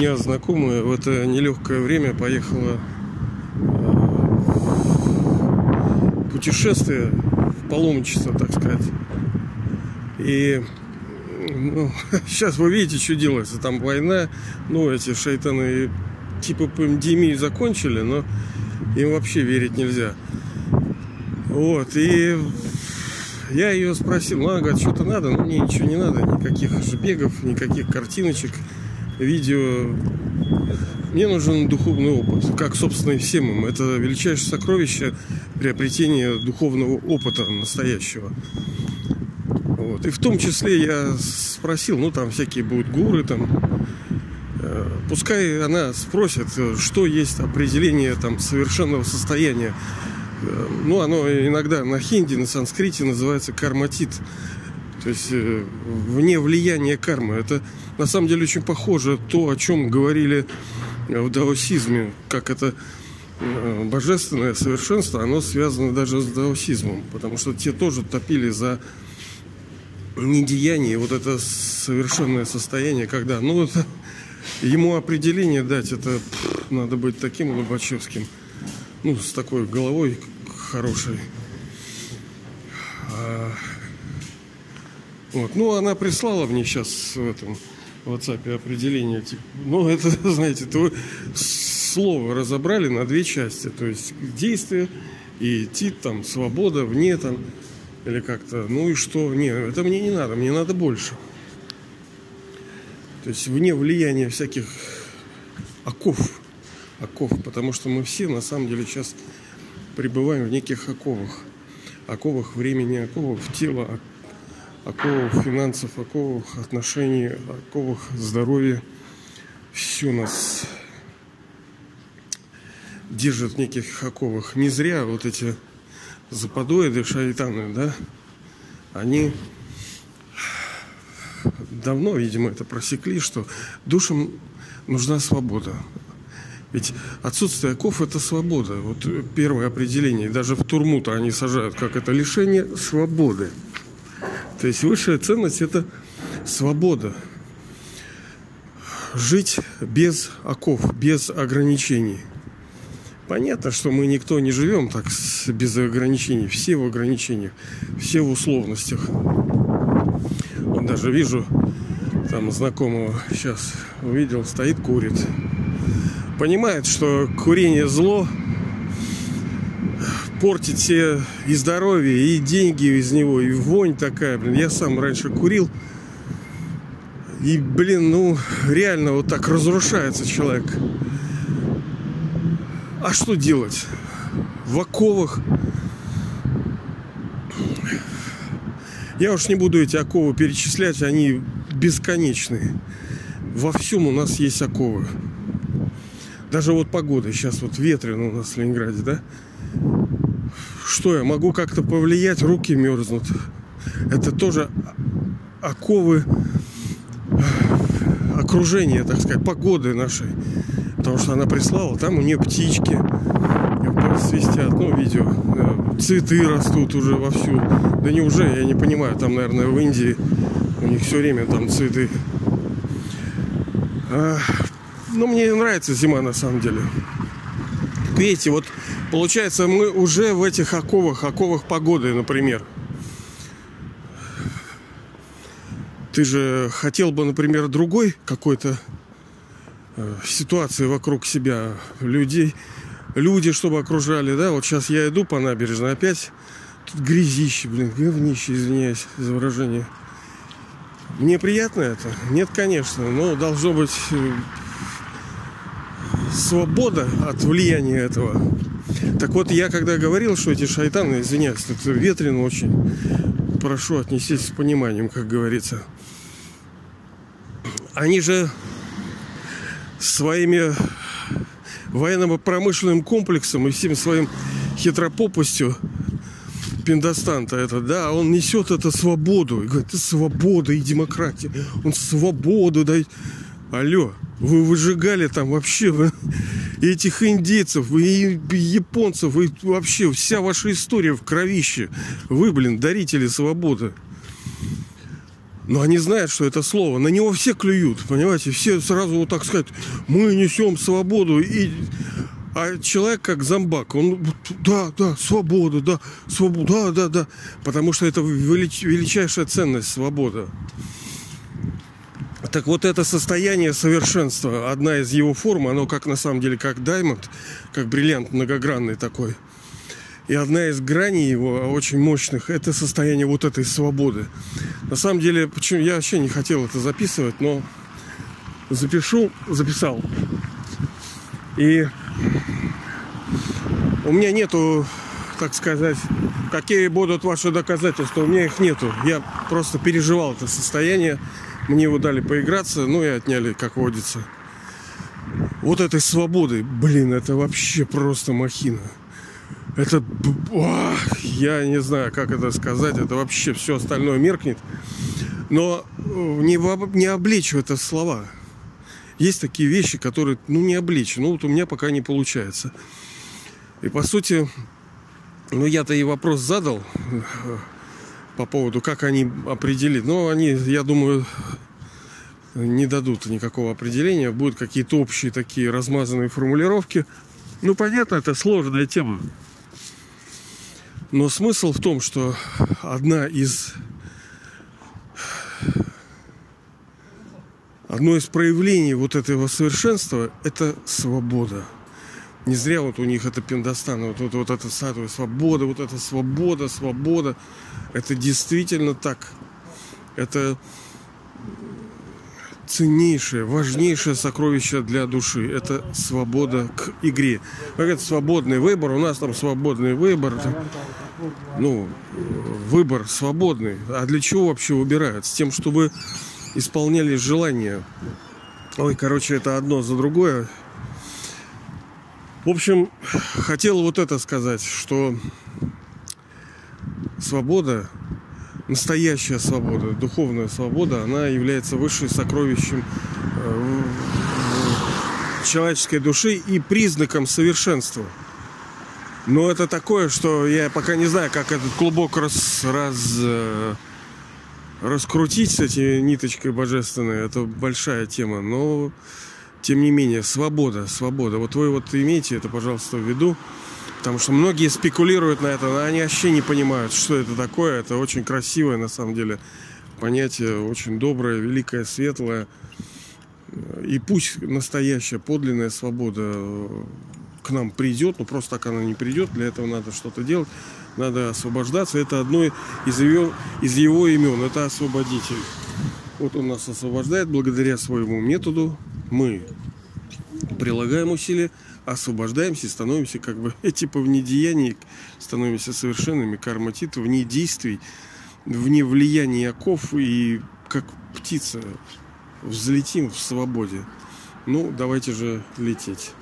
меня знакомая в это нелегкое время поехала э, путешествие в паломничество, так сказать. И ну, сейчас вы видите, что делается. Там война, ну, эти шайтаны типа пандемии закончили, но им вообще верить нельзя. Вот, и я ее спросил, ну, она говорит, что-то надо, ну, мне ничего не надо, никаких бегов, никаких картиночек, видео. Мне нужен духовный опыт, как, собственно, и всем им. Это величайшее сокровище приобретения духовного опыта настоящего. Вот. И в том числе я спросил, ну, там всякие будут гуры, там, э, пускай она спросит, что есть определение там совершенного состояния Э, ну, оно иногда на хинди, на санскрите называется карматит. То есть э, вне влияния кармы. Это на самом деле очень похоже то, о чем говорили в даосизме, как это э, божественное совершенство, оно связано даже с даосизмом, потому что те тоже топили за недеяние, вот это совершенное состояние, когда, ну, это, ему определение дать, это надо быть таким Лобачевским – ну, с такой головой хорошей. Вот. Ну, она прислала мне сейчас в этом в WhatsApp определение. Типа, ну, это, знаете, то слово разобрали на две части. То есть действие и идти там, свобода, вне там, или как-то. Ну и что? Не, это мне не надо, мне надо больше. То есть вне влияния всяких оков оков, потому что мы все на самом деле сейчас пребываем в неких оковах. Оковах времени, оковах тела, оковах финансов, оковах отношений, оковах здоровья. Все нас держит в неких оковах. Не зря вот эти западоиды, шайтаны, да, они давно, видимо, это просекли, что душам нужна свобода. Ведь отсутствие оков – это свобода. Вот первое определение. Даже в турму-то они сажают, как это лишение свободы. То есть высшая ценность – это свобода. Жить без оков, без ограничений. Понятно, что мы никто не живем так без ограничений. Все в ограничениях, все в условностях. Вот даже вижу там знакомого сейчас увидел, стоит, курит понимает, что курение зло, портит себе и здоровье, и деньги из него, и вонь такая, блин. Я сам раньше курил. И, блин, ну, реально вот так разрушается человек. А что делать? В оковах. Я уж не буду эти оковы перечислять, они бесконечные. Во всем у нас есть оковы. Даже вот погода, сейчас вот ветрено у нас в Ленинграде, да? Что я могу как-то повлиять, руки мерзнут. Это тоже оковы окружения, так сказать, погоды нашей. Потому что она прислала, там у нее птички свистят, ну, видео. Цветы растут уже вовсю. Да не уже, я не понимаю, там, наверное, в Индии у них все время там цветы. Ну, мне нравится зима на самом деле. Видите, вот получается, мы уже в этих оковах, оковах погоды, например. Ты же хотел бы, например, другой какой-то э, ситуации вокруг себя, людей, люди, чтобы окружали, да? Вот сейчас я иду по набережной, опять тут грязище, блин, говнище, извиняюсь за выражение. Мне приятно это? Нет, конечно, но должно быть э, свобода от влияния этого. Так вот, я когда говорил, что эти шайтаны, извиняюсь, это ветрено очень, прошу отнестись с пониманием, как говорится. Они же своими военно-промышленным комплексом и всем своим хитропопостью пиндостанта это, да, он несет это свободу. И говорит, это свобода и демократия. Он свободу дает. Алло, вы выжигали там вообще вы, этих индейцев, и японцев, и вообще вся ваша история в кровище. Вы, блин, дарители свободы. Но они знают, что это слово. На него все клюют, понимаете? Все сразу вот так сказать, мы несем свободу. И... А человек как зомбак, он, да, да, свобода, да, свобода, да, да, да. Потому что это велич... величайшая ценность, свобода. Так вот это состояние совершенства, одна из его форм, оно как на самом деле как даймонд, как бриллиант многогранный такой. И одна из граней его, очень мощных, это состояние вот этой свободы. На самом деле, почему я вообще не хотел это записывать, но запишу, записал. И у меня нету, так сказать, какие будут ваши доказательства, у меня их нету. Я просто переживал это состояние. Мне его дали поиграться, ну и отняли, как водится. Вот этой свободы, блин, это вообще просто махина. Это, ох, я не знаю, как это сказать, это вообще все остальное меркнет. Но э, не, не облечь в это слова. Есть такие вещи, которые, ну, не облечь. Ну, вот у меня пока не получается. И, по сути, ну, я-то и вопрос задал э, по поводу, как они определить. Но они, я думаю, не дадут никакого определения. Будут какие-то общие такие размазанные формулировки. Ну, понятно, это сложная тема. Но смысл в том, что одна из одно из проявлений вот этого совершенства – это свобода. Не зря вот у них это пиндостан, вот, вот, вот эта статуя свобода, вот эта свобода, свобода. Это действительно так. Это ценнейшее, важнейшее сокровище для души. Это свобода к игре. Как это свободный выбор. У нас там свободный выбор. Там, ну, выбор свободный. А для чего вообще выбирают? С тем, чтобы исполняли желания. Ой, короче, это одно за другое. В общем, хотел вот это сказать, что свобода настоящая свобода, духовная свобода, она является высшим сокровищем э, человеческой души и признаком совершенства. Но это такое, что я пока не знаю, как этот клубок раз, раз, э, раскрутить с этой ниточкой божественной. Это большая тема. Но, тем не менее, свобода, свобода. Вот вы вот имеете это, пожалуйста, в виду. Потому что многие спекулируют на это, но они вообще не понимают, что это такое. Это очень красивое, на самом деле, понятие, очень доброе, великое, светлое. И пусть настоящая, подлинная свобода к нам придет, но просто так она не придет. Для этого надо что-то делать, надо освобождаться. Это одно из его, из его имен, это освободитель. Вот он нас освобождает благодаря своему методу. Мы прилагаем усилия, освобождаемся и становимся как бы типа вне деяний, становимся совершенными карматит, вне действий, вне влияния оков и как птица взлетим в свободе. Ну, давайте же лететь.